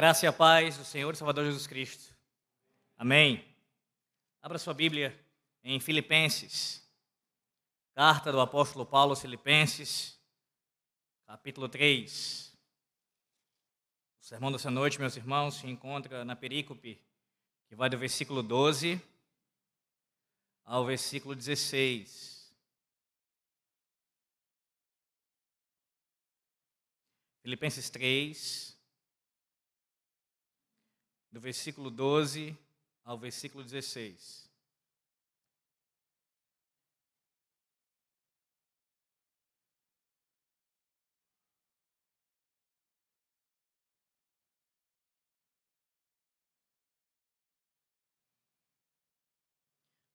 graça e a paz do Senhor e Salvador Jesus Cristo. Amém. Abra sua Bíblia em Filipenses. Carta do apóstolo Paulo aos Filipenses, capítulo 3. O sermão dessa noite, meus irmãos, se encontra na perícope que vai do versículo 12 ao versículo 16. Filipenses 3, do versículo 12 ao versículo 16.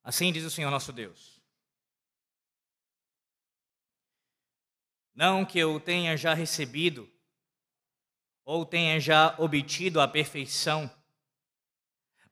Assim diz o Senhor nosso Deus. Não que eu tenha já recebido ou tenha já obtido a perfeição,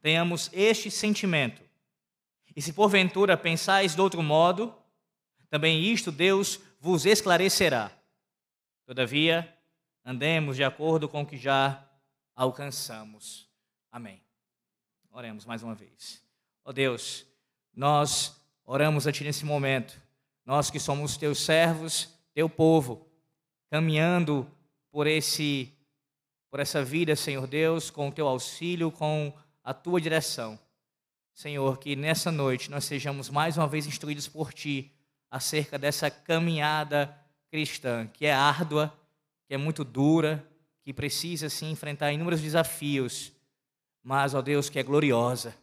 tenhamos este sentimento. E se porventura pensais de outro modo, também isto Deus vos esclarecerá. Todavia, andemos de acordo com o que já alcançamos. Amém. Oremos mais uma vez. Ó oh Deus, nós oramos a Ti nesse momento, nós que somos Teus servos, Teu povo, caminhando por esse por essa vida, Senhor Deus, com o Teu auxílio, com a Tua direção. Senhor, que nessa noite nós sejamos mais uma vez instruídos por Ti acerca dessa caminhada cristã, que é árdua, que é muito dura, que precisa sim enfrentar inúmeros desafios mas, ó Deus, que é gloriosa,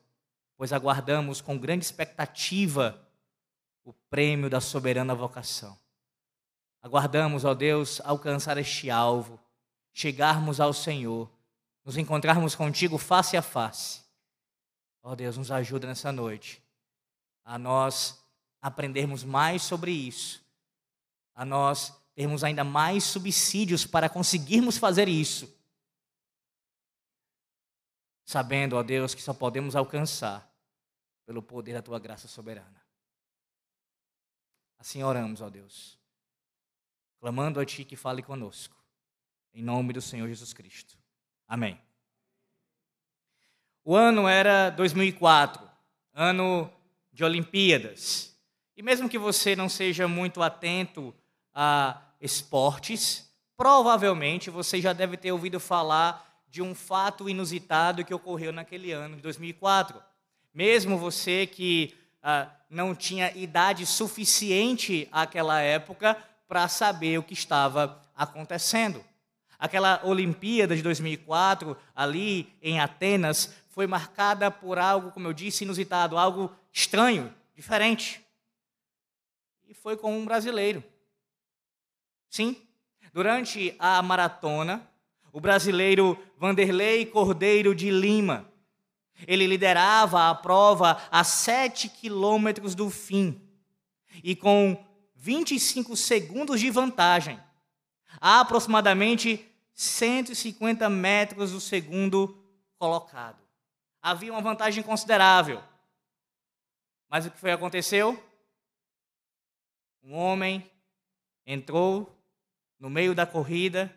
pois aguardamos com grande expectativa o prêmio da soberana vocação. Aguardamos, ó Deus, alcançar este alvo, chegarmos ao Senhor, nos encontrarmos contigo face a face. Ó Deus, nos ajuda nessa noite a nós aprendermos mais sobre isso, a nós termos ainda mais subsídios para conseguirmos fazer isso sabendo, ó Deus, que só podemos alcançar pelo poder da tua graça soberana. Assim oramos, ó Deus, clamando a ti que fale conosco, em nome do Senhor Jesus Cristo. Amém. O ano era 2004, ano de Olimpíadas. E mesmo que você não seja muito atento a esportes, provavelmente você já deve ter ouvido falar de um fato inusitado que ocorreu naquele ano de 2004. Mesmo você que ah, não tinha idade suficiente àquela época para saber o que estava acontecendo. Aquela Olimpíada de 2004, ali em Atenas, foi marcada por algo, como eu disse, inusitado, algo estranho, diferente. E foi com um brasileiro. Sim, durante a maratona, o brasileiro Vanderlei Cordeiro de Lima. Ele liderava a prova a 7 quilômetros do fim e com 25 segundos de vantagem, a aproximadamente 150 metros do segundo colocado. Havia uma vantagem considerável. Mas o que foi aconteceu? Um homem entrou no meio da corrida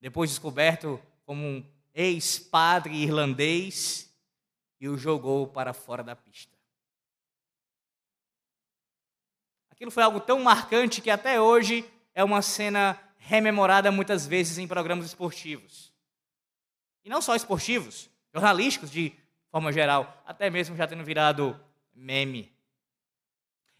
depois descoberto como um ex-padre irlandês, e o jogou para fora da pista. Aquilo foi algo tão marcante que até hoje é uma cena rememorada muitas vezes em programas esportivos. E não só esportivos, jornalísticos de forma geral, até mesmo já tendo virado meme.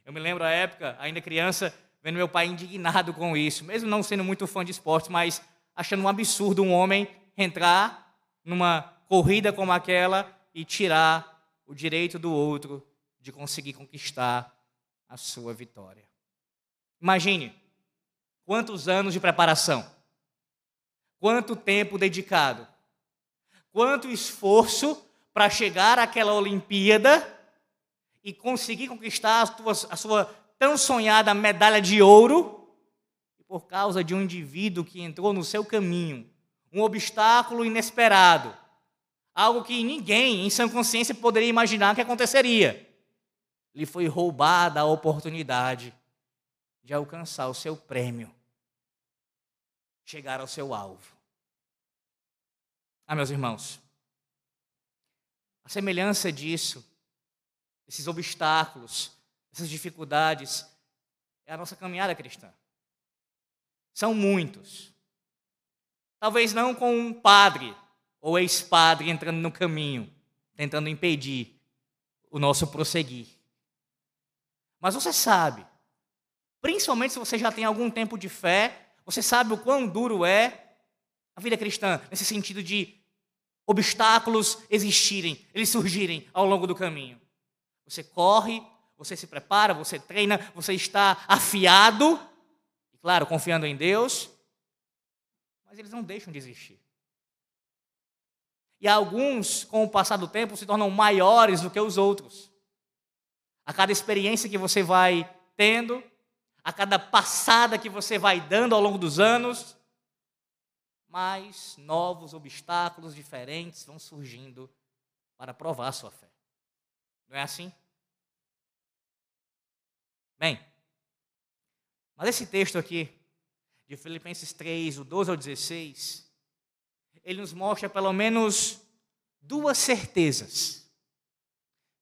Eu me lembro a época, ainda criança, vendo meu pai indignado com isso, mesmo não sendo muito fã de esportes, mas achando um absurdo um homem entrar numa corrida como aquela e tirar o direito do outro de conseguir conquistar a sua vitória. Imagine quantos anos de preparação, quanto tempo dedicado, quanto esforço para chegar àquela Olimpíada e conseguir conquistar a, tua, a sua tão sonhada medalha de ouro, por causa de um indivíduo que entrou no seu caminho, um obstáculo inesperado, algo que ninguém em sã consciência poderia imaginar que aconteceria. Lhe foi roubada a oportunidade de alcançar o seu prêmio, chegar ao seu alvo. Ah, meus irmãos, a semelhança disso, esses obstáculos, essas dificuldades, é a nossa caminhada cristã. São muitos. Talvez não com um padre ou ex-padre entrando no caminho, tentando impedir o nosso prosseguir. Mas você sabe, principalmente se você já tem algum tempo de fé, você sabe o quão duro é a vida cristã, nesse sentido de obstáculos existirem, eles surgirem ao longo do caminho. Você corre, você se prepara, você treina, você está afiado, e claro, confiando em Deus, mas eles não deixam de existir. E alguns, com o passar do tempo, se tornam maiores do que os outros. A cada experiência que você vai tendo, a cada passada que você vai dando ao longo dos anos, mais novos obstáculos diferentes vão surgindo para provar a sua fé. Não é assim? Bem, mas esse texto aqui, de Filipenses 3, o 12 ao 16, ele nos mostra pelo menos duas certezas.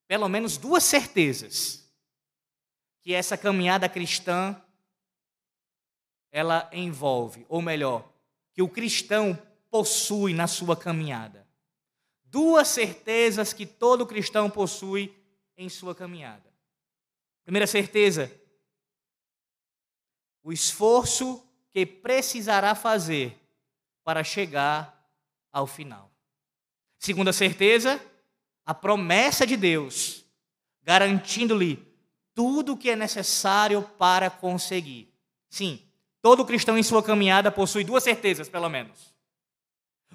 Pelo menos duas certezas que essa caminhada cristã ela envolve, ou melhor, que o cristão possui na sua caminhada. Duas certezas que todo cristão possui em sua caminhada. Primeira certeza, o esforço que precisará fazer para chegar ao final. Segunda certeza, a promessa de Deus, garantindo-lhe tudo o que é necessário para conseguir. Sim, Todo cristão em sua caminhada possui duas certezas, pelo menos: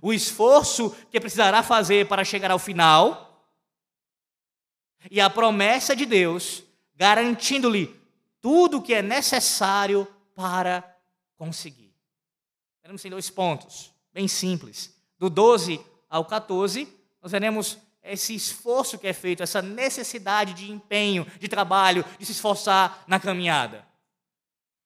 o esforço que precisará fazer para chegar ao final, e a promessa de Deus garantindo-lhe tudo o que é necessário para conseguir. Veremos em dois pontos, bem simples. Do 12 ao 14, nós veremos esse esforço que é feito, essa necessidade de empenho, de trabalho, de se esforçar na caminhada.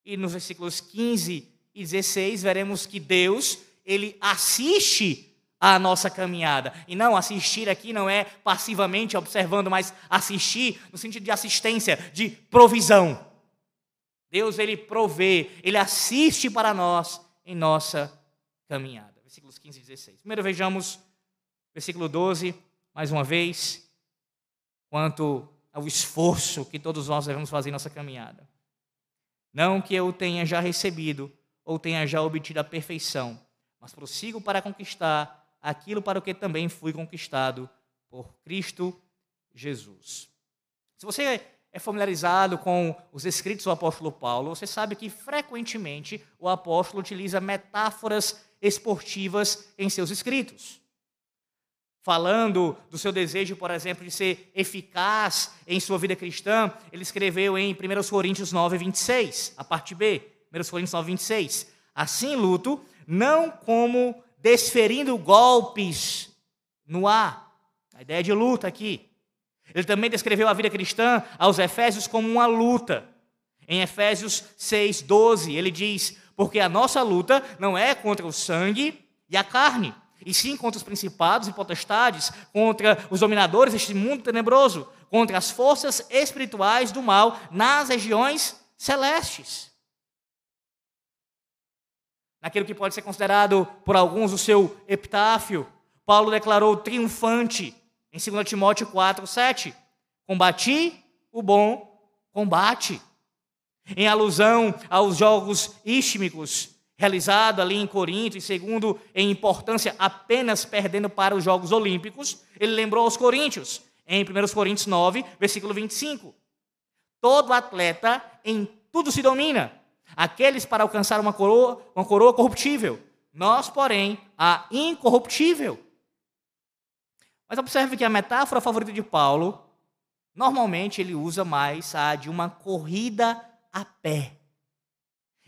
E nos versículos 15 e 16 veremos que Deus, ele assiste a nossa caminhada. E não assistir aqui não é passivamente observando, mas assistir no sentido de assistência, de provisão. Deus ele provê, ele assiste para nós em nossa caminhada. Versículos 15 e 16. Primeiro vejamos versículo 12, mais uma vez, quanto ao esforço que todos nós devemos fazer em nossa caminhada. Não que eu tenha já recebido ou tenha já obtido a perfeição, mas prossigo para conquistar aquilo para o que também fui conquistado por Cristo Jesus. Se você é familiarizado com os escritos do apóstolo Paulo, você sabe que frequentemente o apóstolo utiliza metáforas esportivas em seus escritos falando do seu desejo, por exemplo, de ser eficaz em sua vida cristã, ele escreveu em 1 Coríntios 9, 26, a parte B, 1 Coríntios 9, 26. Assim luto, não como desferindo golpes no ar. A ideia de luta aqui. Ele também descreveu a vida cristã aos Efésios como uma luta. Em Efésios 6, 12, ele diz: Porque a nossa luta não é contra o sangue e a carne, e sim contra os principados e potestades, contra os dominadores deste mundo tenebroso, contra as forças espirituais do mal nas regiões celestes. Naquilo que pode ser considerado por alguns o seu epitáfio, Paulo declarou triunfante em 2 Timóteo 4, 7. Combati o bom combate. Em alusão aos jogos istmicos, realizado ali em Corinto, e segundo em importância, apenas perdendo para os Jogos Olímpicos, ele lembrou aos Coríntios, em 1 Coríntios 9, versículo 25. Todo atleta em tudo se domina, aqueles para alcançar uma coroa, uma coroa corruptível, nós, porém, a incorruptível. Mas observe que a metáfora favorita de Paulo, normalmente ele usa mais a de uma corrida a pé.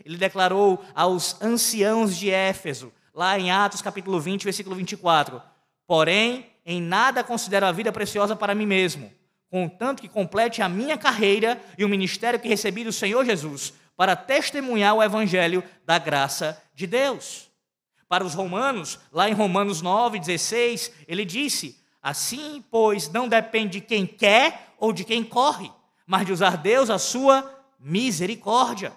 Ele declarou aos anciãos de Éfeso, lá em Atos capítulo 20, versículo 24: Porém, em nada considero a vida preciosa para mim mesmo, contanto que complete a minha carreira e o ministério que recebi do Senhor Jesus, para testemunhar o evangelho da graça de Deus. Para os romanos, lá em Romanos 9, 16, ele disse: Assim, pois, não depende de quem quer ou de quem corre, mas de usar Deus a sua misericórdia.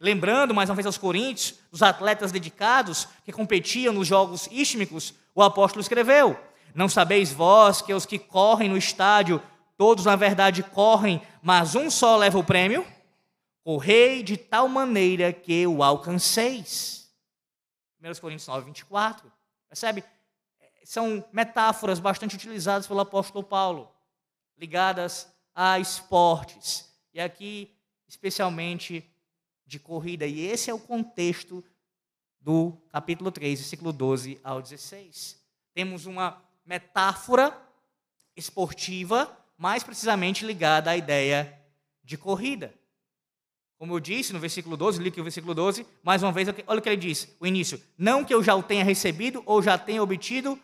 Lembrando mais uma vez aos Coríntios, os atletas dedicados que competiam nos jogos istmicos, o apóstolo escreveu: Não sabeis vós que os que correm no estádio, todos na verdade correm, mas um só leva o prêmio? Correi de tal maneira que o alcanceis. 1 Coríntios 9, 24. Percebe? São metáforas bastante utilizadas pelo apóstolo Paulo, ligadas a esportes. E aqui, especialmente, de corrida. E esse é o contexto do capítulo 3, versículo 12 ao 16. Temos uma metáfora esportiva, mais precisamente ligada à ideia de corrida. Como eu disse no versículo 12, li aqui o versículo 12, mais uma vez, olha o que ele diz, o início. Não que eu já o tenha recebido ou já tenha obtido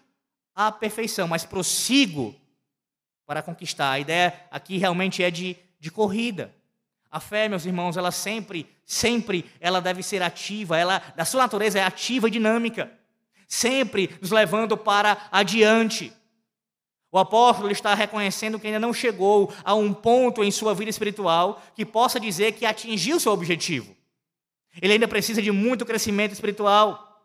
a perfeição, mas prossigo para conquistar. A ideia aqui realmente é de, de corrida. A fé, meus irmãos, ela sempre, sempre, ela deve ser ativa, ela, da sua natureza, é ativa e dinâmica, sempre nos levando para adiante. O apóstolo está reconhecendo que ainda não chegou a um ponto em sua vida espiritual que possa dizer que atingiu seu objetivo. Ele ainda precisa de muito crescimento espiritual.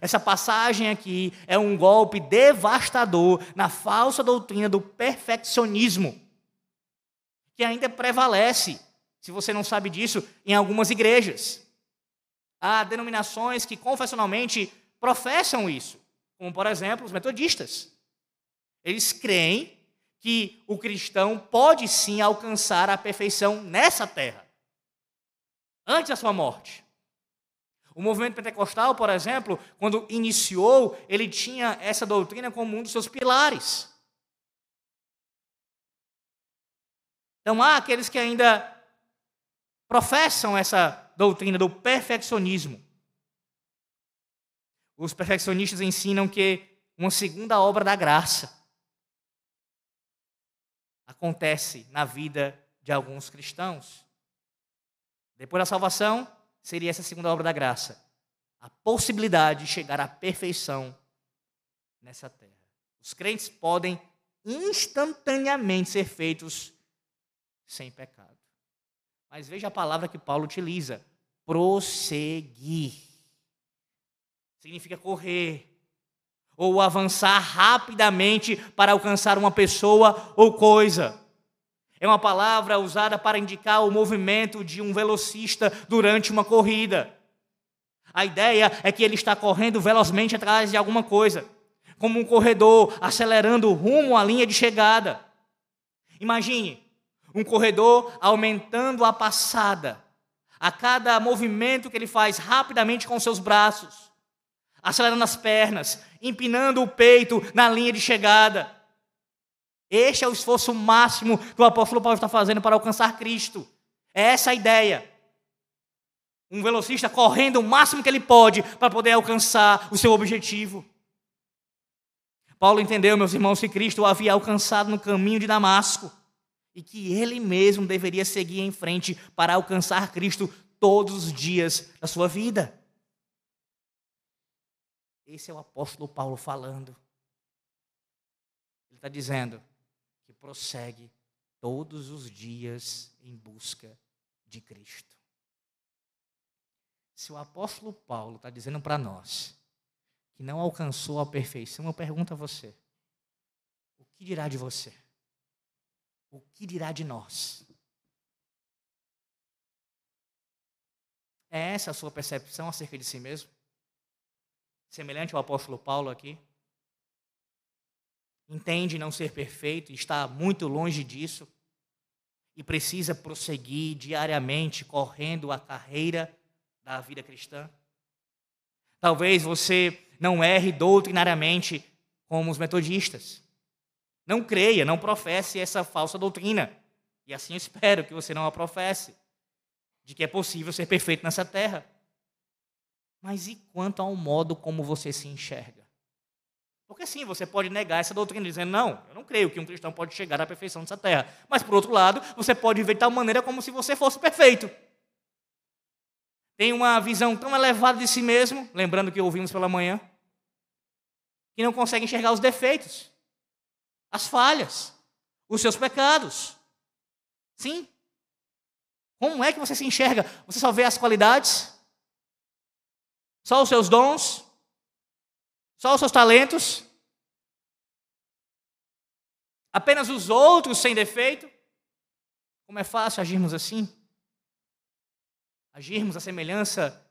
Essa passagem aqui é um golpe devastador na falsa doutrina do perfeccionismo, que ainda prevalece se você não sabe disso, em algumas igrejas. Há denominações que confessionalmente professam isso, como por exemplo os metodistas. Eles creem que o cristão pode sim alcançar a perfeição nessa terra, antes da sua morte. O movimento pentecostal, por exemplo, quando iniciou, ele tinha essa doutrina como um dos seus pilares. Então há aqueles que ainda professam essa doutrina do perfeccionismo. Os perfeccionistas ensinam que uma segunda obra da graça acontece na vida de alguns cristãos. Depois da salvação, seria essa segunda obra da graça a possibilidade de chegar à perfeição nessa terra. Os crentes podem instantaneamente ser feitos sem pecado. Mas veja a palavra que Paulo utiliza: prosseguir. Significa correr ou avançar rapidamente para alcançar uma pessoa ou coisa. É uma palavra usada para indicar o movimento de um velocista durante uma corrida. A ideia é que ele está correndo velozmente atrás de alguma coisa, como um corredor acelerando rumo à linha de chegada. Imagine, um corredor aumentando a passada, a cada movimento que ele faz rapidamente com seus braços, acelerando as pernas, empinando o peito na linha de chegada. Este é o esforço máximo que o apóstolo Paulo está fazendo para alcançar Cristo. É essa a ideia. Um velocista correndo o máximo que ele pode para poder alcançar o seu objetivo. Paulo entendeu, meus irmãos, que Cristo o havia alcançado no caminho de Damasco e que ele mesmo deveria seguir em frente para alcançar Cristo todos os dias da sua vida. Esse é o apóstolo Paulo falando. Ele está dizendo que prossegue todos os dias em busca de Cristo. Se o apóstolo Paulo está dizendo para nós que não alcançou a perfeição, eu pergunto a você: o que dirá de você? O que dirá de nós? É essa a sua percepção acerca de si mesmo? Semelhante ao apóstolo Paulo aqui? Entende não ser perfeito e está muito longe disso? E precisa prosseguir diariamente correndo a carreira da vida cristã? Talvez você não erre doutrinariamente como os metodistas. Não creia, não professe essa falsa doutrina. E assim eu espero que você não a professe, de que é possível ser perfeito nessa terra. Mas e quanto ao modo como você se enxerga? Porque sim, você pode negar essa doutrina, dizendo, não, eu não creio que um cristão pode chegar à perfeição dessa terra. Mas, por outro lado, você pode ver de tal maneira como se você fosse perfeito. Tem uma visão tão elevada de si mesmo, lembrando que ouvimos pela manhã, que não consegue enxergar os defeitos, as falhas, os seus pecados. Sim. Como é que você se enxerga? Você só vê as qualidades? Só os seus dons? Só os seus talentos? Apenas os outros sem defeito? Como é fácil agirmos assim? Agirmos a semelhança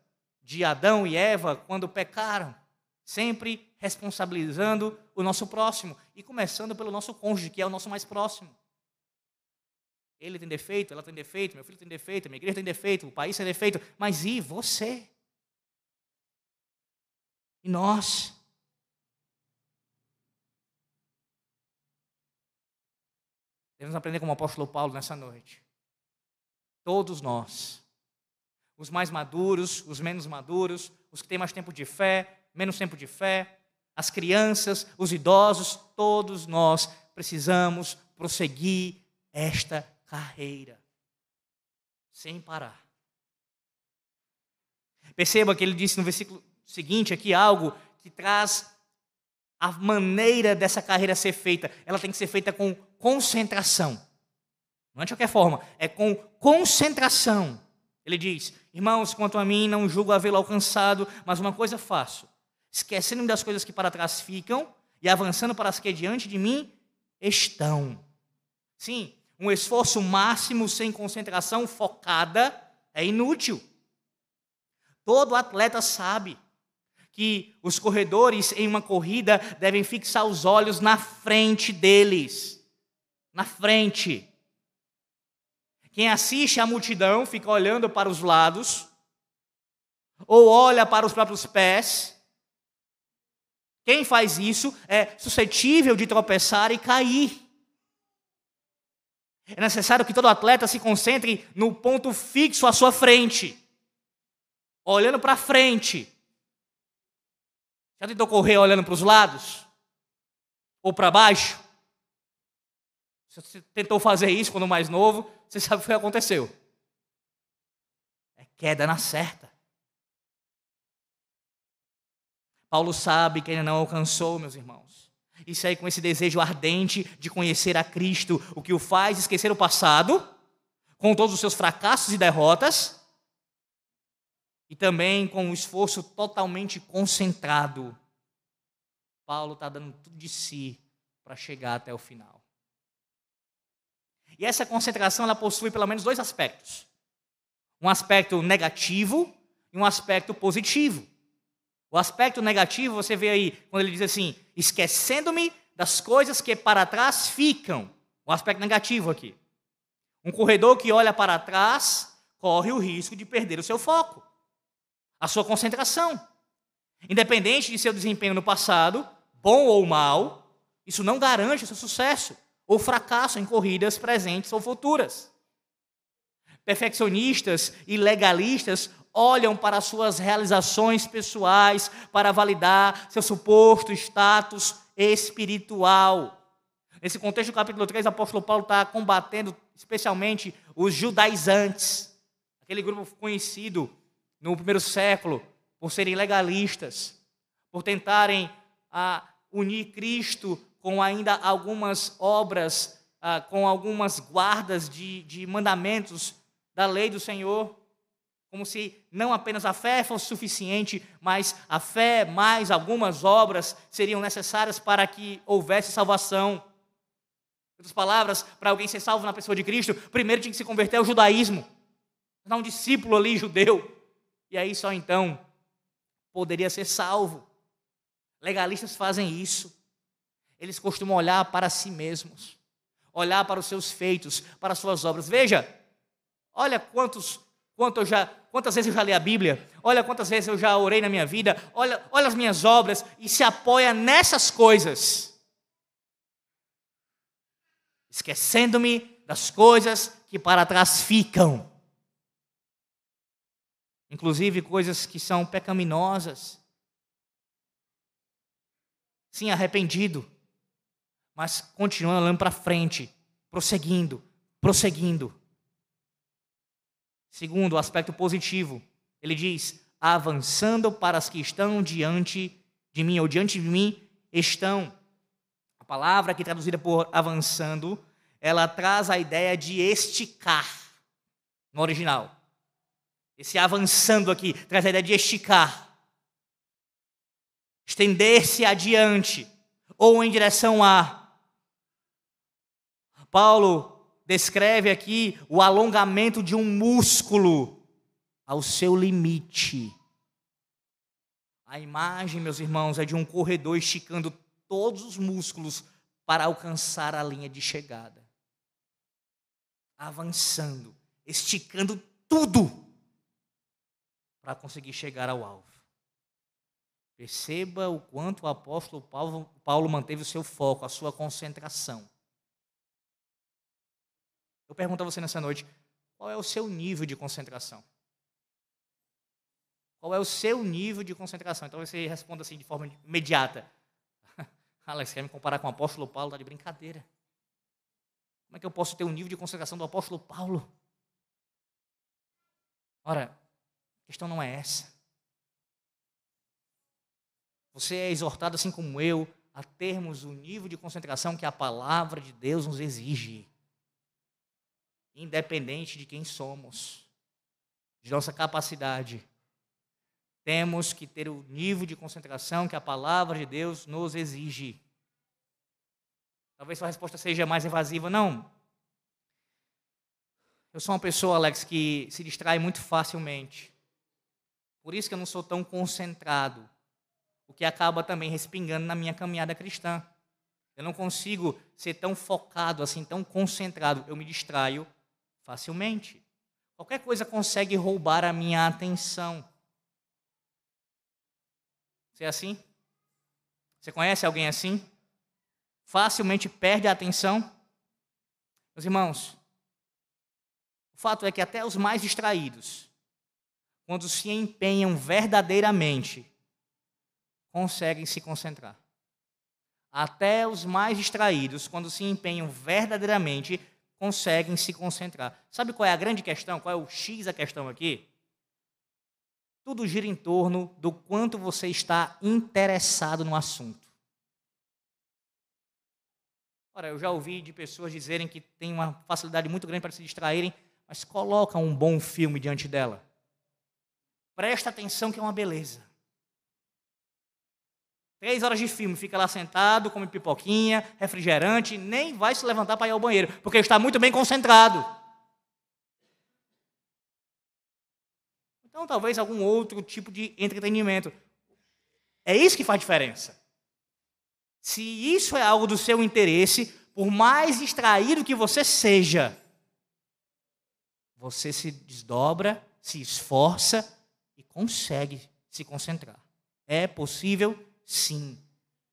de Adão e Eva quando pecaram, sempre responsabilizando o nosso próximo e começando pelo nosso cônjuge, que é o nosso mais próximo. Ele tem defeito, ela tem defeito, meu filho tem defeito, minha igreja tem defeito, o país tem defeito, mas e você? E nós? Devemos aprender como o apóstolo Paulo nessa noite. Todos nós, os mais maduros, os menos maduros, os que têm mais tempo de fé, menos tempo de fé, as crianças, os idosos, todos nós precisamos prosseguir esta carreira sem parar. Perceba que ele disse no versículo seguinte aqui algo que traz a maneira dessa carreira ser feita. Ela tem que ser feita com concentração. Não é de qualquer forma, é com concentração. Ele diz: Irmãos, quanto a mim, não julgo havê-lo alcançado, mas uma coisa faço esquecendo das coisas que para trás ficam e avançando para as que diante de mim estão. Sim, um esforço máximo sem concentração focada é inútil. Todo atleta sabe que os corredores em uma corrida devem fixar os olhos na frente deles. Na frente. Quem assiste à multidão fica olhando para os lados, ou olha para os próprios pés, quem faz isso é suscetível de tropeçar e cair. É necessário que todo atleta se concentre no ponto fixo à sua frente, olhando para frente. Já tentou correr olhando para os lados? Ou para baixo? Se você tentou fazer isso quando mais novo, você sabe o que aconteceu. É queda na certa. Paulo sabe que ainda não alcançou, meus irmãos. E segue com esse desejo ardente de conhecer a Cristo, o que o faz esquecer o passado, com todos os seus fracassos e derrotas, e também com um esforço totalmente concentrado. Paulo está dando tudo de si para chegar até o final. E essa concentração ela possui pelo menos dois aspectos: um aspecto negativo e um aspecto positivo. O aspecto negativo você vê aí quando ele diz assim: esquecendo-me das coisas que para trás ficam. O aspecto negativo aqui. Um corredor que olha para trás corre o risco de perder o seu foco, a sua concentração. Independente de seu desempenho no passado, bom ou mal, isso não garante seu sucesso ou fracasso em corridas presentes ou futuras. Perfeccionistas e legalistas olham para suas realizações pessoais para validar seu suposto status espiritual. Nesse contexto do capítulo 3, o apóstolo Paulo está combatendo especialmente os judaizantes, aquele grupo conhecido no primeiro século por serem legalistas, por tentarem ah, unir Cristo com ainda algumas obras, ah, com algumas guardas de, de mandamentos da lei do Senhor. Como se não apenas a fé fosse suficiente, mas a fé mais algumas obras seriam necessárias para que houvesse salvação. Em outras palavras, para alguém ser salvo na pessoa de Cristo, primeiro tinha que se converter ao judaísmo, dar um discípulo ali judeu, e aí só então poderia ser salvo. Legalistas fazem isso. Eles costumam olhar para si mesmos, olhar para os seus feitos, para as suas obras. Veja, olha quantos Quanto já, quantas vezes eu já li a Bíblia? Olha quantas vezes eu já orei na minha vida. Olha, olha as minhas obras e se apoia nessas coisas. esquecendo-me das coisas que para trás ficam. Inclusive coisas que são pecaminosas. Sim, arrependido, mas continuando olhando para frente, prosseguindo, prosseguindo. Segundo, o aspecto positivo, ele diz: avançando para as que estão diante de mim, ou diante de mim estão. A palavra que é traduzida por avançando, ela traz a ideia de esticar no original. Esse avançando aqui traz a ideia de esticar. Estender-se adiante ou em direção a. Paulo descreve aqui o alongamento de um músculo ao seu limite. A imagem, meus irmãos, é de um corredor esticando todos os músculos para alcançar a linha de chegada. Avançando, esticando tudo para conseguir chegar ao alvo. Perceba o quanto o apóstolo Paulo, Paulo manteve o seu foco, a sua concentração. Eu pergunto a você nessa noite: qual é o seu nível de concentração? Qual é o seu nível de concentração? Então você responda assim de forma imediata. Alex, quer me comparar com o apóstolo Paulo? Está de brincadeira. Como é que eu posso ter o um nível de concentração do apóstolo Paulo? Ora, a questão não é essa. Você é exortado, assim como eu, a termos o nível de concentração que a palavra de Deus nos exige. Independente de quem somos, de nossa capacidade temos que ter o nível de concentração que a palavra de Deus nos exige. Talvez sua resposta seja mais evasiva. Não. Eu sou uma pessoa, Alex, que se distrai muito facilmente. Por isso que eu não sou tão concentrado. O que acaba também respingando na minha caminhada cristã. Eu não consigo ser tão focado assim, tão concentrado. Eu me distraio facilmente. Qualquer coisa consegue roubar a minha atenção. Você é assim? Você conhece alguém assim? Facilmente perde a atenção? Meus irmãos, o fato é que até os mais distraídos, quando se empenham verdadeiramente, conseguem se concentrar. Até os mais distraídos, quando se empenham verdadeiramente, conseguem se concentrar. Sabe qual é a grande questão? Qual é o X da questão aqui? Tudo gira em torno do quanto você está interessado no assunto. Ora, eu já ouvi de pessoas dizerem que tem uma facilidade muito grande para se distraírem, mas coloca um bom filme diante dela. Presta atenção que é uma beleza. Três horas de filme, fica lá sentado, come pipoquinha, refrigerante, nem vai se levantar para ir ao banheiro, porque está muito bem concentrado. Então, talvez algum outro tipo de entretenimento. É isso que faz diferença. Se isso é algo do seu interesse, por mais distraído que você seja, você se desdobra, se esforça e consegue se concentrar. É possível? Sim.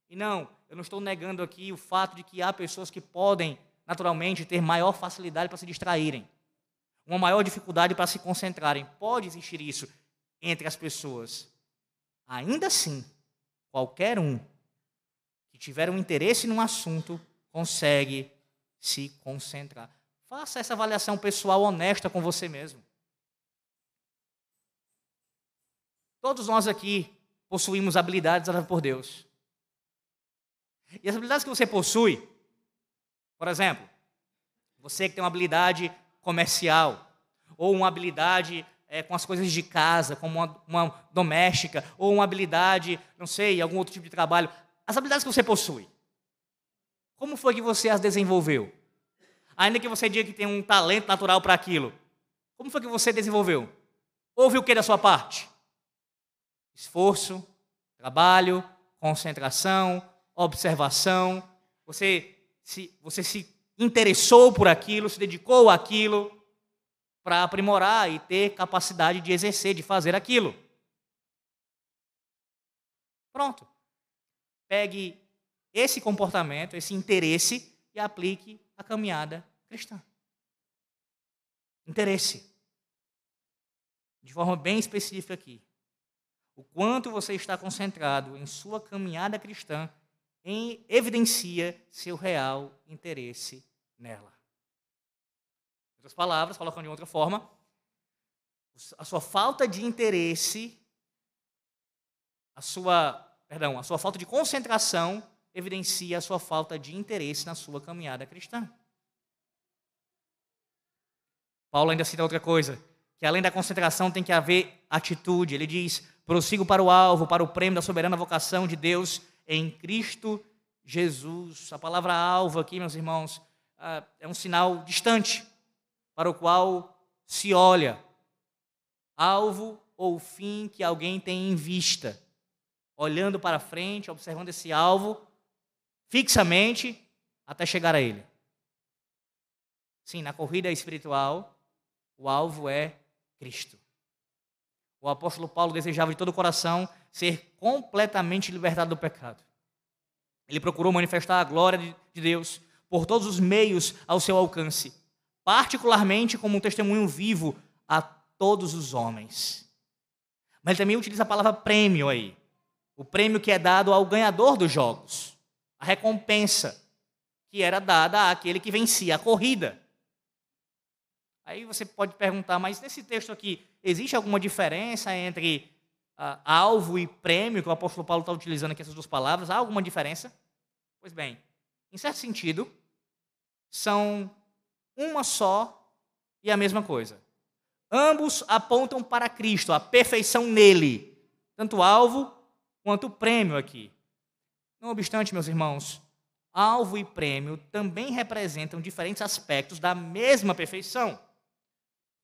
E não, eu não estou negando aqui o fato de que há pessoas que podem, naturalmente, ter maior facilidade para se distraírem uma maior dificuldade para se concentrarem. Pode existir isso entre as pessoas. Ainda assim, qualquer um que tiver um interesse num assunto consegue se concentrar. Faça essa avaliação pessoal honesta com você mesmo. Todos nós aqui possuímos habilidades dadas por Deus. E as habilidades que você possui, por exemplo, você que tem uma habilidade comercial, ou uma habilidade é, com as coisas de casa, como uma, uma doméstica, ou uma habilidade, não sei, algum outro tipo de trabalho. As habilidades que você possui. Como foi que você as desenvolveu? Ainda que você diga que tem um talento natural para aquilo. Como foi que você desenvolveu? Houve o que da sua parte? Esforço, trabalho, concentração, observação. Você se, você se interessou por aquilo, se dedicou àquilo para aprimorar e ter capacidade de exercer, de fazer aquilo. Pronto. Pegue esse comportamento, esse interesse e aplique a caminhada cristã. Interesse. De forma bem específica aqui. O quanto você está concentrado em sua caminhada cristã em, evidencia seu real interesse nela. Em outras palavras, colocando de outra forma, a sua falta de interesse, a sua, perdão, a sua falta de concentração evidencia a sua falta de interesse na sua caminhada cristã. Paulo ainda cita outra coisa, que além da concentração tem que haver atitude. Ele diz: prossigo para o alvo, para o prêmio da soberana vocação de Deus em Cristo Jesus. A palavra alvo aqui, meus irmãos, ah, é um sinal distante para o qual se olha. Alvo ou fim que alguém tem em vista. Olhando para frente, observando esse alvo fixamente até chegar a ele. Sim, na corrida espiritual, o alvo é Cristo. O apóstolo Paulo desejava de todo o coração ser completamente libertado do pecado. Ele procurou manifestar a glória de Deus por todos os meios ao seu alcance, particularmente como um testemunho vivo a todos os homens. Mas ele também utiliza a palavra prêmio aí. O prêmio que é dado ao ganhador dos jogos. A recompensa que era dada àquele que vencia a corrida. Aí você pode perguntar, mas nesse texto aqui, existe alguma diferença entre uh, alvo e prêmio, que o apóstolo Paulo está utilizando aqui essas duas palavras? Há alguma diferença? Pois bem, em certo sentido, são uma só e a mesma coisa. Ambos apontam para Cristo, a perfeição nele, tanto alvo quanto prêmio aqui. Não obstante, meus irmãos, alvo e prêmio também representam diferentes aspectos da mesma perfeição.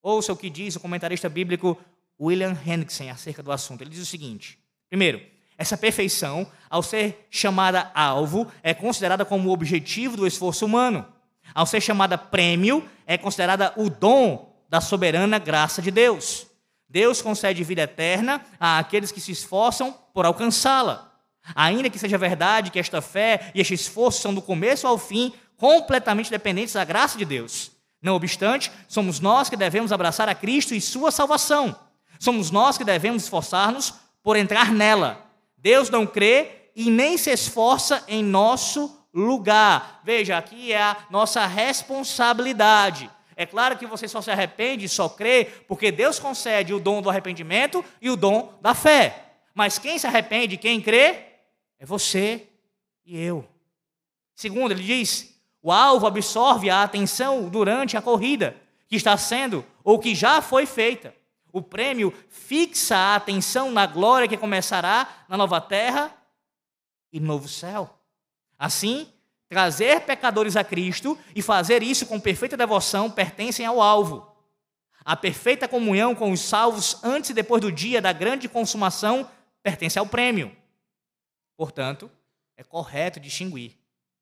Ouça o que diz o comentarista bíblico William Hendrickson acerca do assunto. Ele diz o seguinte: primeiro, essa perfeição, ao ser chamada alvo, é considerada como o objetivo do esforço humano. Ao ser chamada prêmio, é considerada o dom da soberana graça de Deus. Deus concede vida eterna àqueles que se esforçam por alcançá-la. Ainda que seja verdade que esta fé e este esforço são do começo ao fim completamente dependentes da graça de Deus. Não obstante, somos nós que devemos abraçar a Cristo e sua salvação. Somos nós que devemos esforçar-nos por entrar nela. Deus não crê e nem se esforça em nosso lugar. Veja, aqui é a nossa responsabilidade. É claro que você só se arrepende, só crê, porque Deus concede o dom do arrependimento e o dom da fé. Mas quem se arrepende, quem crê, é você e eu. Segundo, ele diz: o alvo absorve a atenção durante a corrida que está sendo ou que já foi feita. O prêmio fixa a atenção na glória que começará na nova terra e novo céu. Assim, trazer pecadores a Cristo e fazer isso com perfeita devoção pertencem ao alvo. A perfeita comunhão com os salvos antes e depois do dia da grande consumação pertence ao prêmio. Portanto, é correto distinguir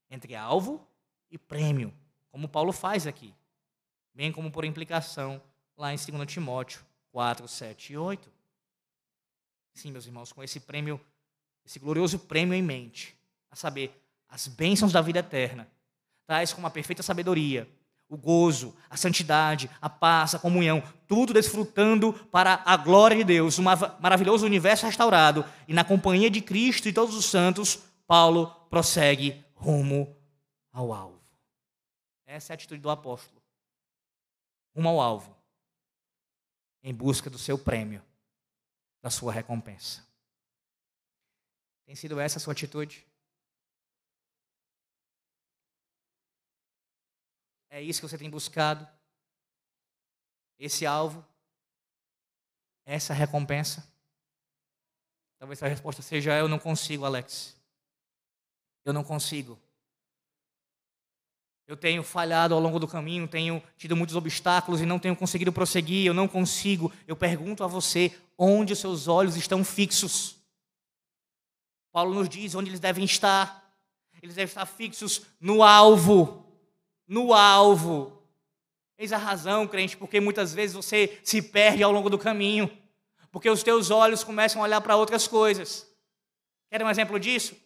entre alvo e prêmio, como Paulo faz aqui, bem como por implicação lá em 2 Timóteo 4, 7 e 8. Sim, meus irmãos, com esse prêmio, esse glorioso prêmio em mente, a saber, as bênçãos da vida eterna, tais como a perfeita sabedoria, o gozo, a santidade, a paz, a comunhão, tudo desfrutando para a glória de Deus, um maravilhoso universo restaurado, e na companhia de Cristo e todos os santos, Paulo prossegue rumo ao alvo. Essa é a atitude do apóstolo. Rumo ao alvo. Em busca do seu prêmio, da sua recompensa. Tem sido essa a sua atitude? É isso que você tem buscado? Esse alvo? Essa recompensa? Talvez a resposta seja: Eu não consigo, Alex. Eu não consigo. Eu tenho falhado ao longo do caminho, tenho tido muitos obstáculos e não tenho conseguido prosseguir, eu não consigo. Eu pergunto a você, onde os seus olhos estão fixos? Paulo nos diz onde eles devem estar. Eles devem estar fixos no alvo. No alvo. Eis a razão, crente, porque muitas vezes você se perde ao longo do caminho. Porque os teus olhos começam a olhar para outras coisas. Quer um exemplo disso?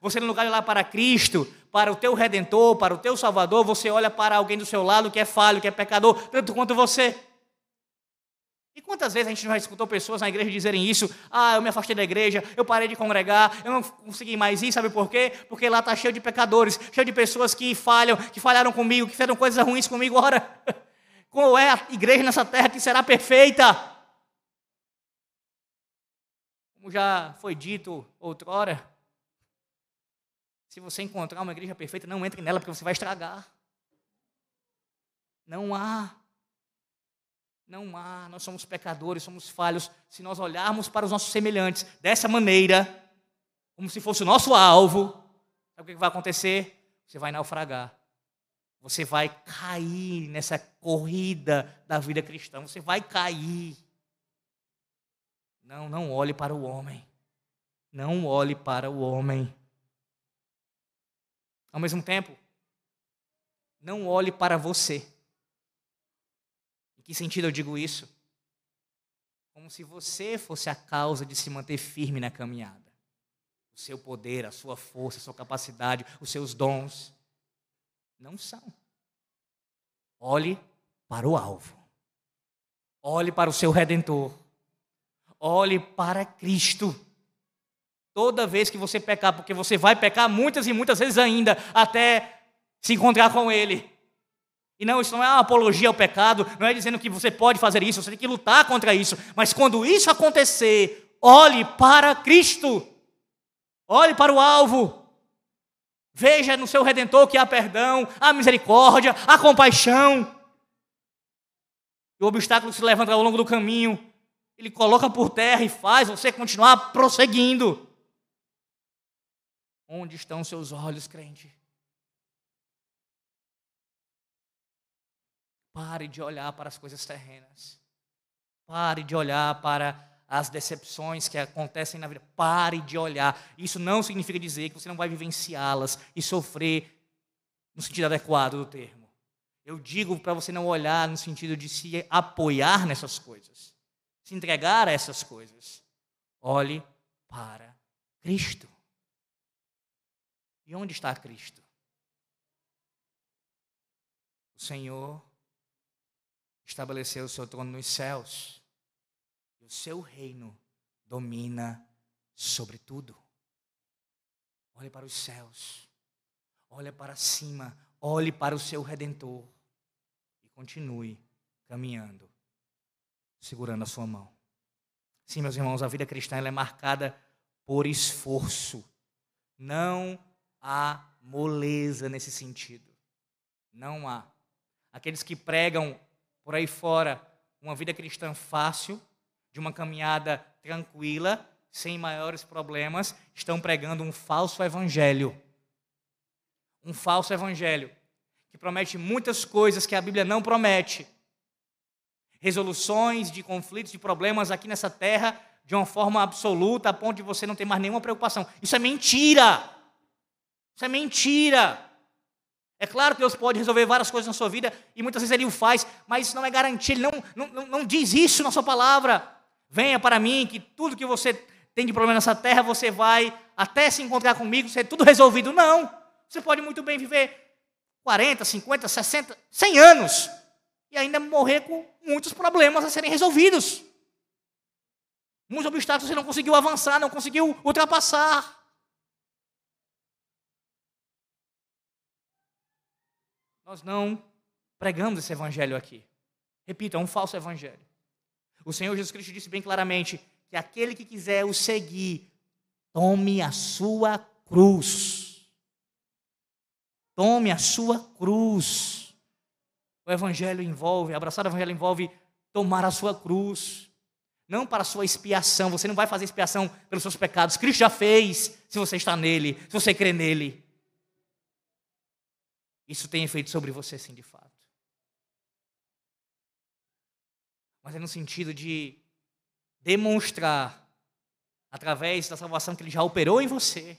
Você, no lugar de olhar para Cristo, para o teu redentor, para o teu salvador, você olha para alguém do seu lado que é falho, que é pecador, tanto quanto você. E quantas vezes a gente já escutou pessoas na igreja dizerem isso? Ah, eu me afastei da igreja, eu parei de congregar, eu não consegui mais ir, sabe por quê? Porque lá está cheio de pecadores, cheio de pessoas que falham, que falharam comigo, que fizeram coisas ruins comigo. Ora, qual é a igreja nessa terra que será perfeita? Como já foi dito outrora, se você encontrar uma igreja perfeita, não entre nela porque você vai estragar. Não há. Não há, nós somos pecadores, somos falhos. Se nós olharmos para os nossos semelhantes dessa maneira, como se fosse o nosso alvo, sabe o que vai acontecer? Você vai naufragar. Você vai cair nessa corrida da vida cristã. Você vai cair. Não, não olhe para o homem. Não olhe para o homem. Ao mesmo tempo, não olhe para você. Em que sentido eu digo isso? Como se você fosse a causa de se manter firme na caminhada. O seu poder, a sua força, a sua capacidade, os seus dons. Não são. Olhe para o alvo. Olhe para o seu redentor. Olhe para Cristo. Toda vez que você pecar, porque você vai pecar muitas e muitas vezes ainda, até se encontrar com Ele. E não, isso não é uma apologia ao pecado, não é dizendo que você pode fazer isso, você tem que lutar contra isso. Mas quando isso acontecer, olhe para Cristo, olhe para o alvo. Veja no seu redentor que há perdão, há misericórdia, há compaixão. O obstáculo se levanta ao longo do caminho, ele coloca por terra e faz você continuar prosseguindo. Onde estão seus olhos, crente? Pare de olhar para as coisas terrenas. Pare de olhar para as decepções que acontecem na vida. Pare de olhar. Isso não significa dizer que você não vai vivenciá-las e sofrer no sentido adequado do termo. Eu digo para você não olhar no sentido de se apoiar nessas coisas, se entregar a essas coisas. Olhe para Cristo. E onde está Cristo? O Senhor estabeleceu o seu trono nos céus. E o seu reino domina sobre tudo. Olhe para os céus. Olhe para cima. Olhe para o seu redentor. E continue caminhando, segurando a sua mão. Sim, meus irmãos, a vida cristã é marcada por esforço. Não há moleza nesse sentido. Não há. Aqueles que pregam por aí fora uma vida cristã fácil, de uma caminhada tranquila, sem maiores problemas, estão pregando um falso evangelho. Um falso evangelho que promete muitas coisas que a Bíblia não promete. Resoluções de conflitos, de problemas aqui nessa terra de uma forma absoluta, a ponto de você não ter mais nenhuma preocupação. Isso é mentira. Isso é mentira. É claro que Deus pode resolver várias coisas na sua vida e muitas vezes Ele o faz, mas isso não é garantia, Ele não, não, não diz isso na sua palavra. Venha para mim, que tudo que você tem de problema nessa terra, você vai até se encontrar comigo, ser tudo resolvido. Não. Você pode muito bem viver 40, 50, 60, 100 anos e ainda morrer com muitos problemas a serem resolvidos. Muitos obstáculos você não conseguiu avançar, não conseguiu ultrapassar. Nós não pregamos esse evangelho aqui. Repito, é um falso evangelho. O Senhor Jesus Cristo disse bem claramente que aquele que quiser o seguir, tome a sua cruz. Tome a sua cruz. O evangelho envolve, abraçar o evangelho envolve tomar a sua cruz. Não para a sua expiação, você não vai fazer expiação pelos seus pecados. Cristo já fez, se você está nele, se você crê nele. Isso tem efeito sobre você, sim, de fato. Mas é no sentido de demonstrar, através da salvação que ele já operou em você,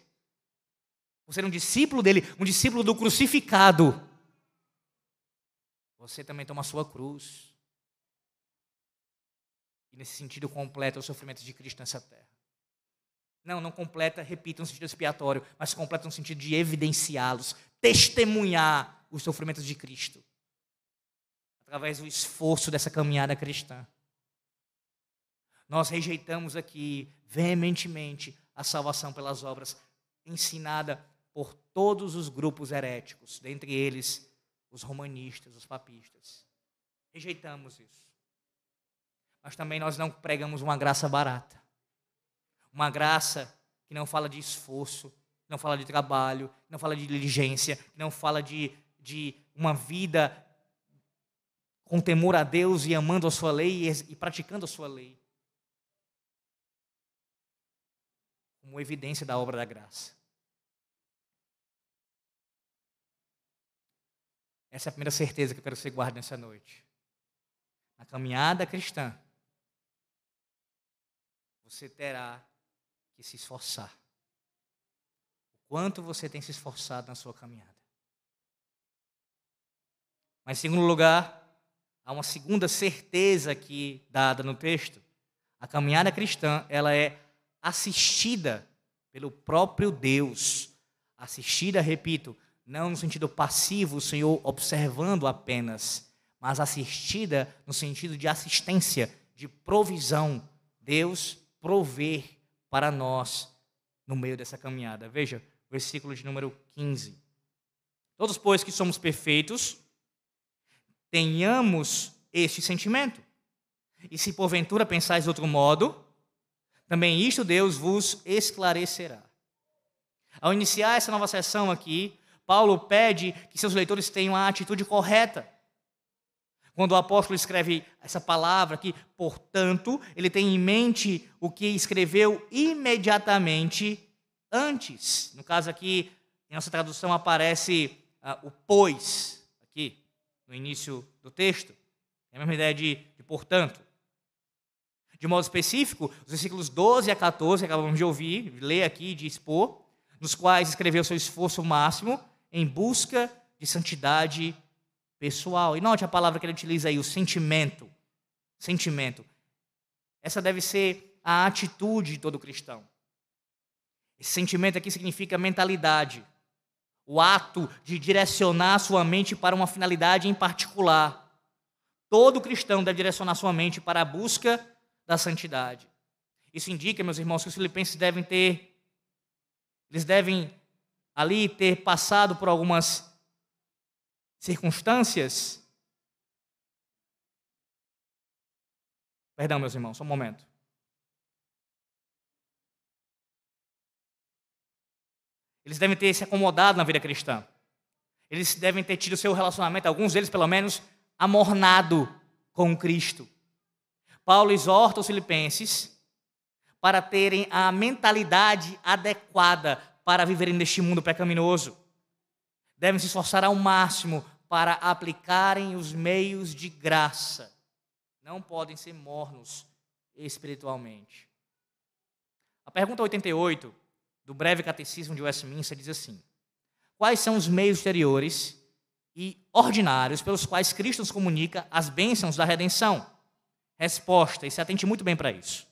você é um discípulo dele, um discípulo do crucificado. Você também toma a sua cruz. E nesse sentido completa o sofrimento de Cristo nessa terra. Não, não completa, repita, no sentido expiatório, mas completa no sentido de evidenciá-los, testemunhar os sofrimentos de Cristo, através do esforço dessa caminhada cristã. Nós rejeitamos aqui veementemente a salvação pelas obras ensinada por todos os grupos heréticos, dentre eles os romanistas, os papistas. Rejeitamos isso. Mas também nós não pregamos uma graça barata. Uma graça que não fala de esforço, que não fala de trabalho, que não fala de diligência, que não fala de, de uma vida com temor a Deus e amando a sua lei e, praticando a sua lei. como evidência da obra da graça. Essa é a primeira certeza que eu quero que você guarde nessa noite. Na caminhada cristã, você terá que se esforçar. O quanto você tem se esforçado na sua caminhada. Mas, em segundo lugar, há uma segunda certeza aqui dada no texto. A caminhada cristã, ela é assistida pelo próprio Deus. Assistida, repito, não no sentido passivo, o Senhor observando apenas, mas assistida no sentido de assistência, de provisão. Deus prover para nós no meio dessa caminhada. Veja, versículo de número 15. Todos, pois, que somos perfeitos, tenhamos este sentimento. E se porventura pensais de outro modo, também isto Deus vos esclarecerá. Ao iniciar essa nova sessão aqui, Paulo pede que seus leitores tenham a atitude correta. Quando o apóstolo escreve essa palavra aqui, portanto, ele tem em mente o que escreveu imediatamente antes. No caso aqui, em nossa tradução aparece uh, o pois, aqui, no início do texto. É a mesma ideia de, de portanto. De modo específico, os versículos 12 a 14, que acabamos de ouvir, ler aqui, de expor, nos quais escreveu seu esforço máximo em busca de santidade pessoal. E note a palavra que ele utiliza aí, o sentimento. Sentimento. Essa deve ser a atitude de todo cristão. Esse sentimento aqui significa mentalidade. O ato de direcionar sua mente para uma finalidade em particular. Todo cristão deve direcionar sua mente para a busca da santidade. Isso indica, meus irmãos, que os filipenses devem ter, eles devem ali ter passado por algumas circunstâncias. Perdão, meus irmãos, só um momento. Eles devem ter se acomodado na vida cristã. Eles devem ter tido seu relacionamento, alguns deles pelo menos, amornado com Cristo. Paulo exorta os filipenses para terem a mentalidade adequada para viverem neste mundo pecaminoso. Devem se esforçar ao máximo para aplicarem os meios de graça. Não podem ser mornos espiritualmente. A pergunta 88 do breve catecismo de Westminster diz assim: Quais são os meios exteriores e ordinários pelos quais Cristo nos comunica as bênçãos da redenção? Resposta, e se atente muito bem para isso.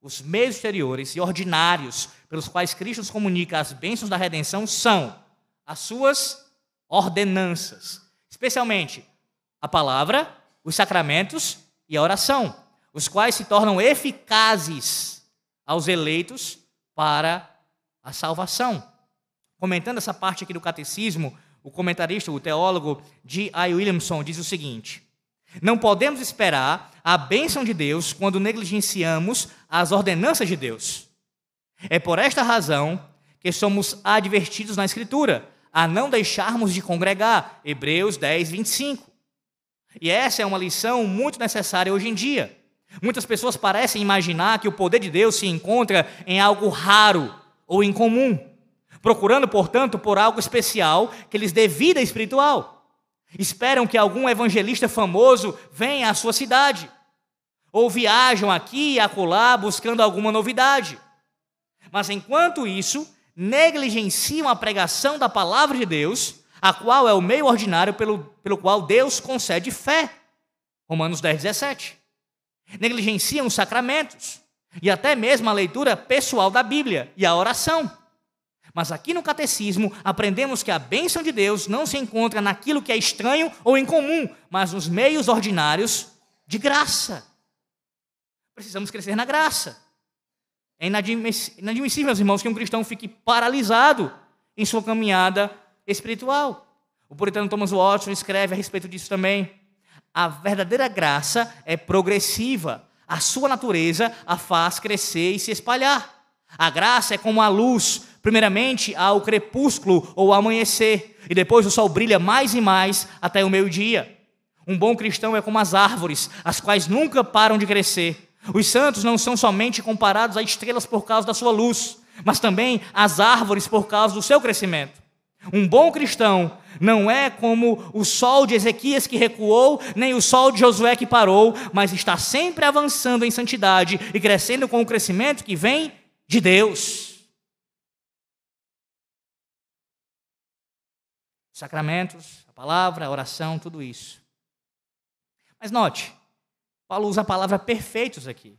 Os meios exteriores e ordinários pelos quais Cristo nos comunica as bênçãos da redenção são as suas ordenanças, especialmente a palavra, os sacramentos e a oração, os quais se tornam eficazes aos eleitos para a salvação. Comentando essa parte aqui do catecismo, o comentarista, o teólogo D. I. Williamson diz o seguinte: não podemos esperar a bênção de Deus quando negligenciamos as ordenanças de Deus. É por esta razão que somos advertidos na Escritura a não deixarmos de congregar. Hebreus 10, 25. E essa é uma lição muito necessária hoje em dia. Muitas pessoas parecem imaginar que o poder de Deus se encontra em algo raro ou incomum, procurando, portanto, por algo especial que lhes dê vida espiritual. Esperam que algum evangelista famoso venha à sua cidade. Ou viajam aqui e acolá buscando alguma novidade. Mas enquanto isso, negligenciam a pregação da palavra de Deus, a qual é o meio ordinário pelo, pelo qual Deus concede fé. Romanos 10, 17. Negligenciam os sacramentos. e até mesmo a leitura pessoal da Bíblia e a oração. Mas aqui no catecismo aprendemos que a bênção de Deus não se encontra naquilo que é estranho ou incomum, mas nos meios ordinários de graça. Precisamos crescer na graça. É inadmissível, meus irmãos, que um cristão fique paralisado em sua caminhada espiritual. O puritano Thomas Watson escreve a respeito disso também. A verdadeira graça é progressiva. A sua natureza a faz crescer e se espalhar. A graça é como a luz, primeiramente ao crepúsculo ou ao amanhecer, e depois o sol brilha mais e mais até o meio-dia. Um bom cristão é como as árvores, as quais nunca param de crescer. Os santos não são somente comparados a estrelas por causa da sua luz, mas também as árvores por causa do seu crescimento. Um bom cristão não é como o sol de Ezequias que recuou, nem o sol de Josué que parou, mas está sempre avançando em santidade e crescendo com o crescimento que vem de Deus. Sacramentos, a palavra, a oração, tudo isso. Mas note, Paulo usa a palavra perfeitos aqui.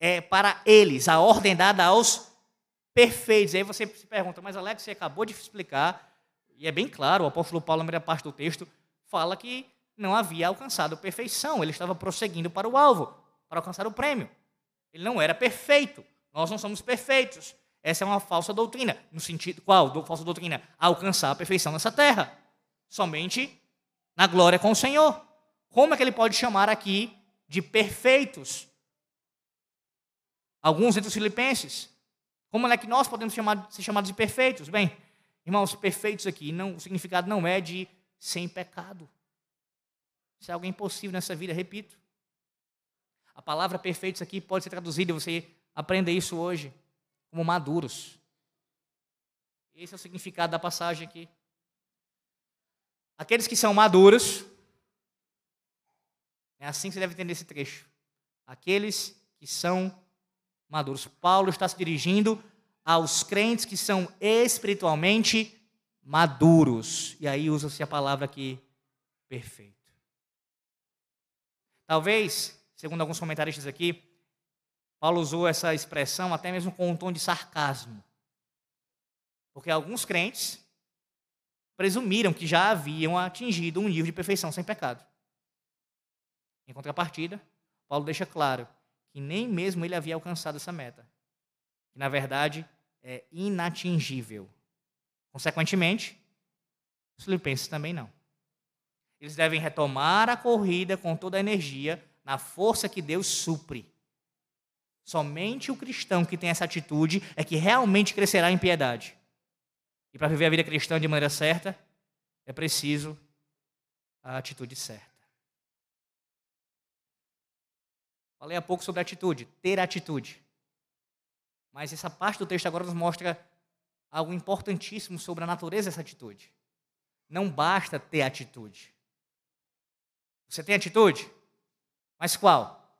É para eles, a ordem dada aos perfeitos. Aí você se pergunta, mas Alex, você acabou de explicar, e é bem claro, o apóstolo Paulo, na primeira parte do texto, fala que não havia alcançado perfeição, ele estava prosseguindo para o alvo, para alcançar o prêmio. Ele não era perfeito, nós não somos perfeitos. Essa é uma falsa doutrina. No sentido, qual? Do, falsa doutrina? Alcançar a perfeição nessa terra. Somente na glória com o Senhor. Como é que ele pode chamar aqui de perfeitos? Alguns entre os filipenses. Como é que nós podemos chamar, ser chamados de perfeitos? Bem, irmãos, perfeitos aqui, não, o significado não é de sem pecado. Isso é algo impossível nessa vida, repito. A palavra perfeitos aqui pode ser traduzida, você aprenda isso hoje, como maduros. Esse é o significado da passagem aqui. Aqueles que são maduros, é assim que você deve entender esse trecho. Aqueles que são maduros. Paulo está se dirigindo aos crentes que são espiritualmente maduros. E aí usa-se a palavra aqui, perfeito. Talvez, segundo alguns comentaristas aqui, Paulo usou essa expressão até mesmo com um tom de sarcasmo. Porque alguns crentes presumiram que já haviam atingido um nível de perfeição sem pecado. Em contrapartida, Paulo deixa claro que nem mesmo ele havia alcançado essa meta, que na verdade é inatingível. Consequentemente, os filipenses também não. Eles devem retomar a corrida com toda a energia, na força que Deus supre. Somente o cristão que tem essa atitude é que realmente crescerá em piedade. E para viver a vida cristã de maneira certa, é preciso a atitude certa. Falei há pouco sobre atitude, ter atitude. Mas essa parte do texto agora nos mostra algo importantíssimo sobre a natureza dessa atitude. Não basta ter atitude. Você tem atitude? Mas qual?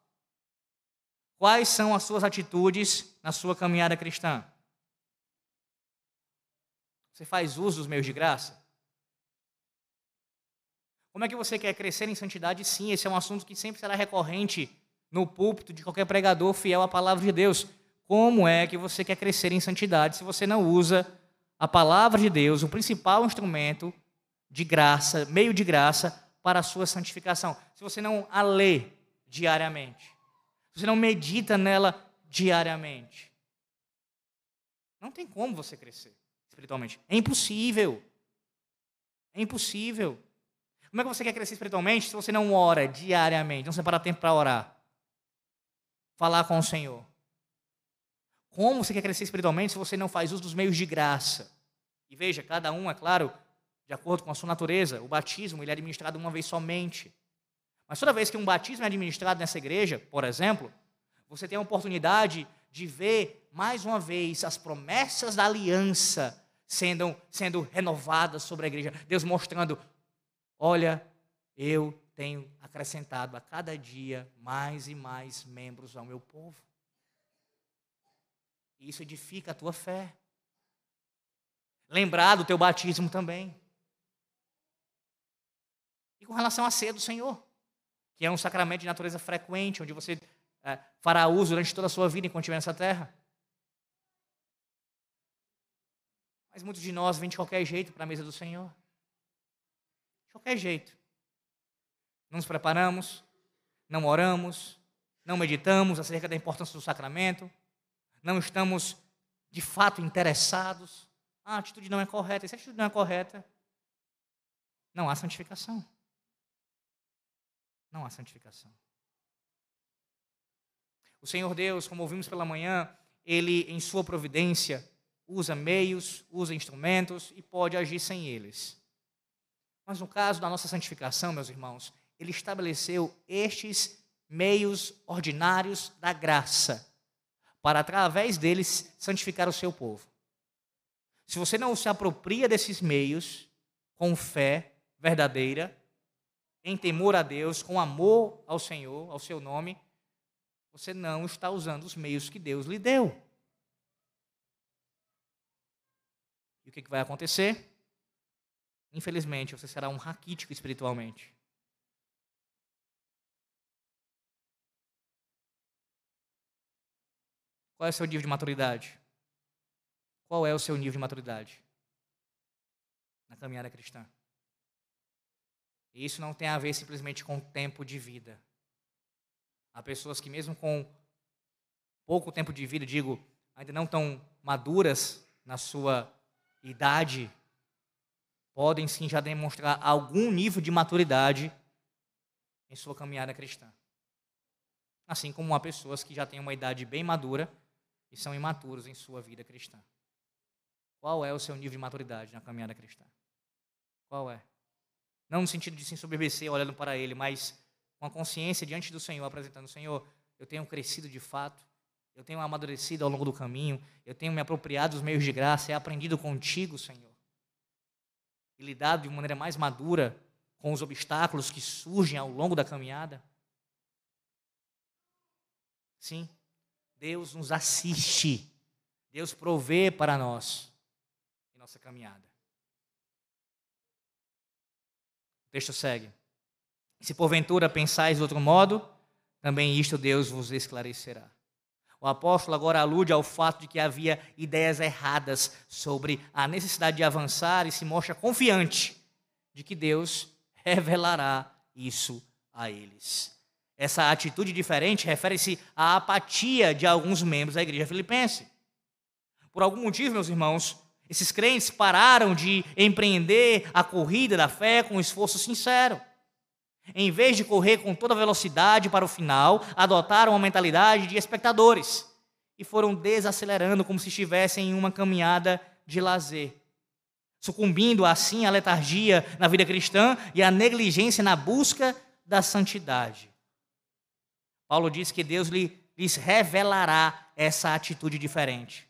Quais são as suas atitudes na sua caminhada cristã? Você faz uso dos meios de graça? Como é que você quer crescer em santidade? Sim, esse é um assunto que sempre será recorrente no púlpito de qualquer pregador fiel à palavra de Deus. Como é que você quer crescer em santidade se você não usa a palavra de Deus, o principal instrumento de graça, meio de graça para a sua santificação? Se você não a lê diariamente, se você não medita nela diariamente, não tem como você crescer espiritualmente. É impossível. É impossível. Como é que você quer crescer espiritualmente se você não ora diariamente, não separa tempo para orar? Falar com o Senhor. Como você quer crescer espiritualmente se você não faz uso dos meios de graça? E veja, cada um, é claro, de acordo com a sua natureza, o batismo ele é administrado uma vez somente. Mas toda vez que um batismo é administrado nessa igreja, por exemplo, você tem a oportunidade de ver mais uma vez as promessas da aliança sendo, sendo renovadas sobre a igreja. Deus mostrando: olha, eu tenho acrescentado a cada dia mais e mais membros ao meu povo. Isso edifica a tua fé. Lembrar do teu batismo também. E com relação à ceia do Senhor, que é um sacramento de natureza frequente, onde você é, fará uso durante toda a sua vida enquanto estiver nessa terra. Mas muitos de nós vêm de qualquer jeito para a mesa do Senhor. De qualquer jeito. Não nos preparamos, não oramos, não meditamos acerca da importância do sacramento, não estamos de fato interessados. Ah, a atitude não é correta. E se a atitude não é correta, não há santificação. Não há santificação. O Senhor Deus, como ouvimos pela manhã, Ele, em Sua providência, usa meios, usa instrumentos e pode agir sem eles. Mas no caso da nossa santificação, meus irmãos, Ele estabeleceu estes meios ordinários da graça, para através deles santificar o seu povo. Se você não se apropria desses meios com fé verdadeira, em temor a Deus, com amor ao Senhor, ao seu nome, você não está usando os meios que Deus lhe deu. E o que vai acontecer? Infelizmente, você será um raquítico espiritualmente. Qual é o seu nível de maturidade? Qual é o seu nível de maturidade na caminhada cristã? E isso não tem a ver simplesmente com tempo de vida. Há pessoas que, mesmo com pouco tempo de vida, digo, ainda não tão maduras na sua idade, podem sim já demonstrar algum nível de maturidade em sua caminhada cristã. Assim como há pessoas que já têm uma idade bem madura e são imaturos em sua vida cristã. Qual é o seu nível de maturidade na caminhada cristã? Qual é? Não no sentido de se ensoberbecer olhando para ele, mas com a consciência diante do Senhor, apresentando: Senhor, eu tenho crescido de fato, eu tenho amadurecido ao longo do caminho, eu tenho me apropriado dos meios de graça e aprendido contigo, Senhor. E lidado de maneira mais madura com os obstáculos que surgem ao longo da caminhada. Sim, Deus nos assiste, Deus provê para nós em nossa caminhada. O texto segue. Se porventura pensais de outro modo, também isto Deus vos esclarecerá. O apóstolo agora alude ao fato de que havia ideias erradas sobre a necessidade de avançar e se mostra confiante de que Deus revelará isso a eles. Essa atitude diferente refere-se à apatia de alguns membros da igreja filipense. Por algum motivo, meus irmãos, esses crentes pararam de empreender a corrida da fé com esforço sincero. Em vez de correr com toda velocidade para o final, adotaram uma mentalidade de espectadores e foram desacelerando como se estivessem em uma caminhada de lazer, sucumbindo assim à letargia na vida cristã e à negligência na busca da santidade. Paulo diz que Deus lhes revelará essa atitude diferente,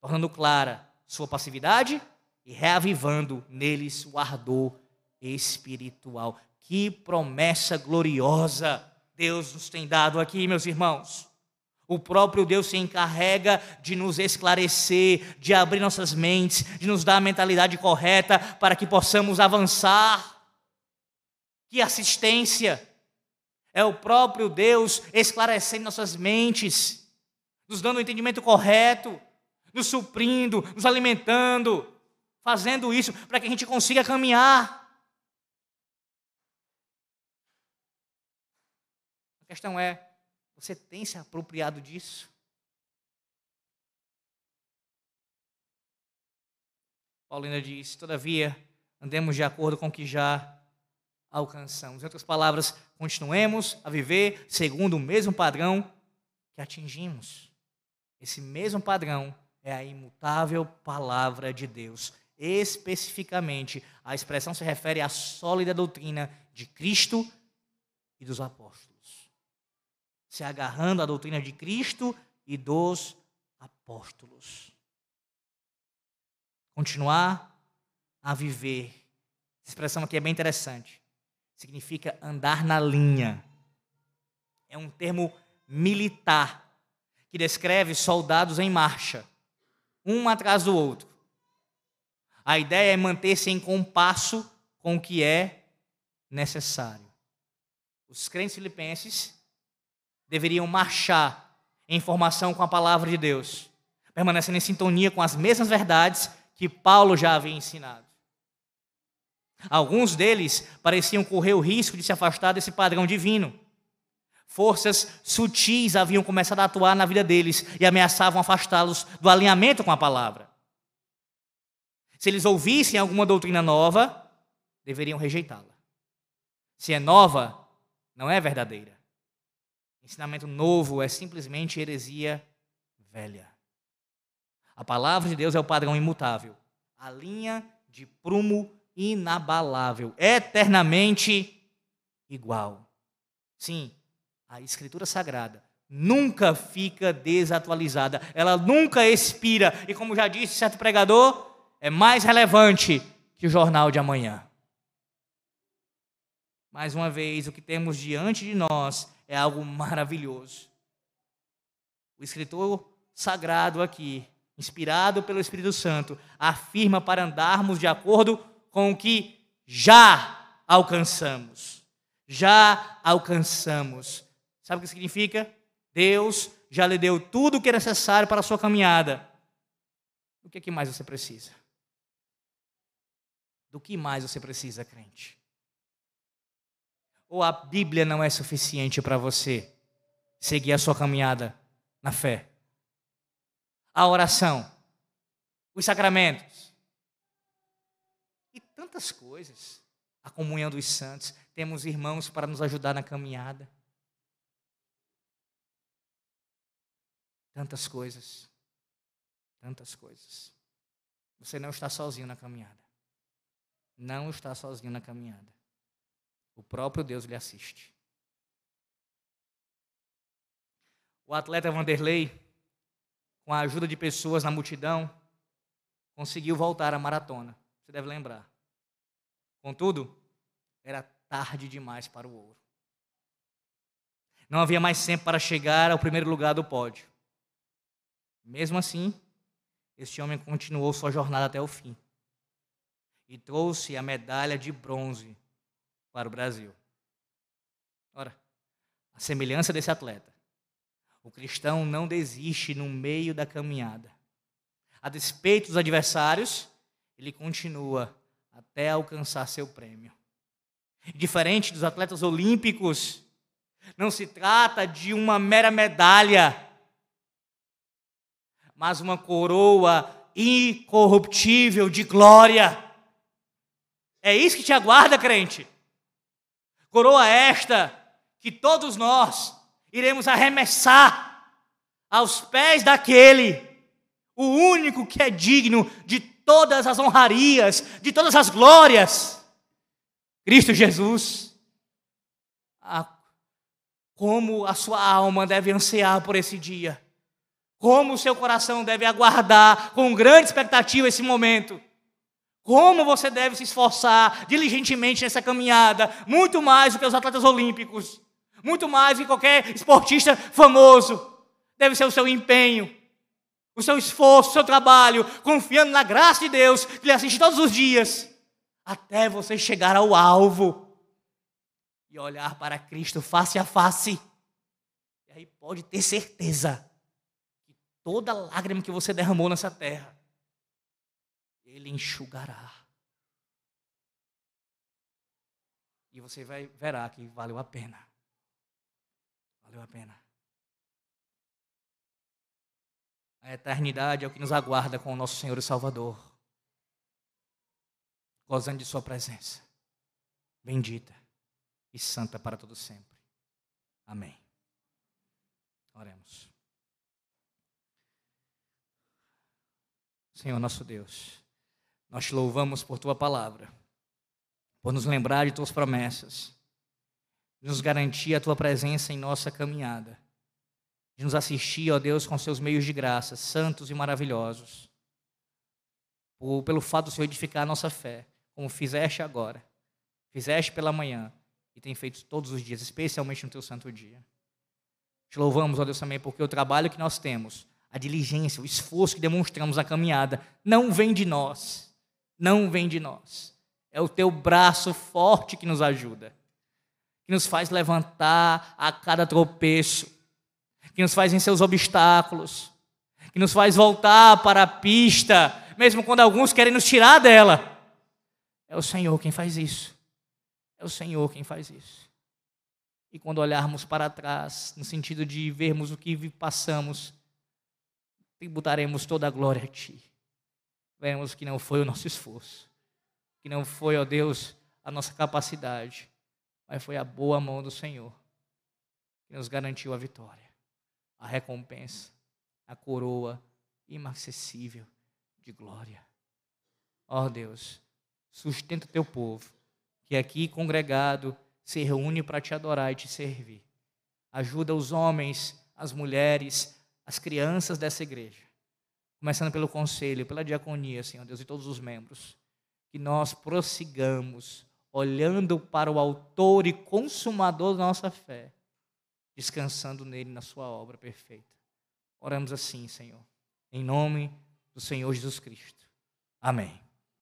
tornando clara sua passividade e reavivando neles o ardor espiritual. Que promessa gloriosa Deus nos tem dado aqui, meus irmãos. O próprio Deus se encarrega de nos esclarecer, de abrir nossas mentes, de nos dar a mentalidade correta para que possamos avançar. Que assistência! É o próprio Deus esclarecendo nossas mentes, nos dando o entendimento correto, nos suprindo, nos alimentando, fazendo isso para que a gente consiga caminhar. A questão é: você tem se apropriado disso? Paulo ainda diz: todavia, andemos de acordo com o que já alcançamos. Em outras palavras, continuemos a viver segundo o mesmo padrão que atingimos. Esse mesmo padrão é a imutável palavra de Deus. Especificamente, a expressão se refere à sólida doutrina de Cristo e dos apóstolos se agarrando à doutrina de Cristo e dos apóstolos. Continuar a viver. Essa expressão aqui é bem interessante. Significa andar na linha. É um termo militar que descreve soldados em marcha, um atrás do outro. A ideia é manter-se em compasso com o que é necessário. Os crentes filipenses deveriam marchar em formação com a palavra de Deus, permanecendo em sintonia com as mesmas verdades que Paulo já havia ensinado. Alguns deles pareciam correr o risco de se afastar desse padrão divino. Forças sutis haviam começado a atuar na vida deles e ameaçavam afastá-los do alinhamento com a palavra. Se eles ouvissem alguma doutrina nova, deveriam rejeitá-la. Se é nova, não é verdadeira. Ensinamento novo é simplesmente heresia velha. A palavra de Deus é o padrão imutável, a linha de prumo inabalável, eternamente igual. Sim, a Escritura Sagrada nunca fica desatualizada, ela nunca expira, e como já disse certo pregador, é mais relevante que o jornal de amanhã. Mais uma vez, o que temos diante de nós é algo maravilhoso. O escritor sagrado aqui, inspirado pelo Espírito Santo, afirma para andarmos de acordo com o que já alcançamos. Já alcançamos. Sabe o que significa? Deus já lhe deu tudo o que é necessário para a sua caminhada. O que, é que mais você precisa? Do que mais você precisa, crente? Ou a Bíblia não é suficiente para você seguir a sua caminhada na fé? A oração, os sacramentos, tantas coisas. A comunhão dos santos, temos irmãos para nos ajudar na caminhada. Tantas coisas. Tantas coisas. Você não está sozinho na caminhada. Não está sozinho na caminhada. O próprio Deus lhe assiste. O atleta Vanderlei, com a ajuda de pessoas na multidão, conseguiu voltar à maratona. Você deve lembrar. Contudo, era tarde demais para o ouro. Não havia mais tempo para chegar ao primeiro lugar do pódio. Mesmo assim, este homem continuou sua jornada até o fim e trouxe a medalha de bronze para o Brasil. Ora, a semelhança desse atleta, o cristão não desiste no meio da caminhada. A despeito dos adversários, ele continua até alcançar seu prêmio. Diferente dos atletas olímpicos, não se trata de uma mera medalha, mas uma coroa incorruptível de glória. É isso que te aguarda, crente. Coroa esta que todos nós iremos arremessar aos pés daquele, o único que é digno de todas as honrarias, de todas as glórias. Cristo Jesus. Ah, como a sua alma deve ansiar por esse dia. Como o seu coração deve aguardar com grande expectativa esse momento. Como você deve se esforçar diligentemente nessa caminhada, muito mais do que os atletas olímpicos, muito mais do que qualquer esportista famoso. Deve ser o seu empenho, o seu esforço, o seu trabalho, confiando na graça de Deus que lhe assiste todos os dias, até você chegar ao alvo e olhar para Cristo face a face. E aí pode ter certeza que toda lágrima que você derramou nessa terra, Ele enxugará. E você vai verá que valeu a pena. Valeu a pena. A eternidade é o que nos aguarda com o nosso Senhor e Salvador, gozando de Sua presença, bendita e santa para todo sempre. Amém. Oremos. Senhor nosso Deus, nós te louvamos por tua palavra, por nos lembrar de tuas promessas, nos garantir a tua presença em nossa caminhada de nos assistir, ó Deus, com seus meios de graça, santos e maravilhosos. Por, pelo fato do Senhor edificar a nossa fé, como fizeste agora, fizeste pela manhã e tem feito todos os dias, especialmente no teu santo dia. Te louvamos, ó Deus, também porque o trabalho que nós temos, a diligência, o esforço que demonstramos na caminhada, não vem de nós. Não vem de nós. É o teu braço forte que nos ajuda, que nos faz levantar a cada tropeço, que nos faz vencer os obstáculos, que nos faz voltar para a pista, mesmo quando alguns querem nos tirar dela. É o Senhor quem faz isso. É o Senhor quem faz isso. E quando olharmos para trás, no sentido de vermos o que passamos, tributaremos toda a glória a Ti. Vemos que não foi o nosso esforço, que não foi, ó Deus, a nossa capacidade, mas foi a boa mão do Senhor que nos garantiu a vitória, a recompensa, a coroa inacessível de glória. Ó Deus, sustenta o teu povo, que aqui congregado se reúne para te adorar e te servir. Ajuda os homens, as mulheres, as crianças dessa igreja, começando pelo conselho, pela diaconia, Senhor Deus, e todos os membros, que nós prossigamos olhando para o autor e consumador da nossa fé, descansando nele na sua obra perfeita. Oramos assim, Senhor, em nome do Senhor Jesus Cristo. Amém.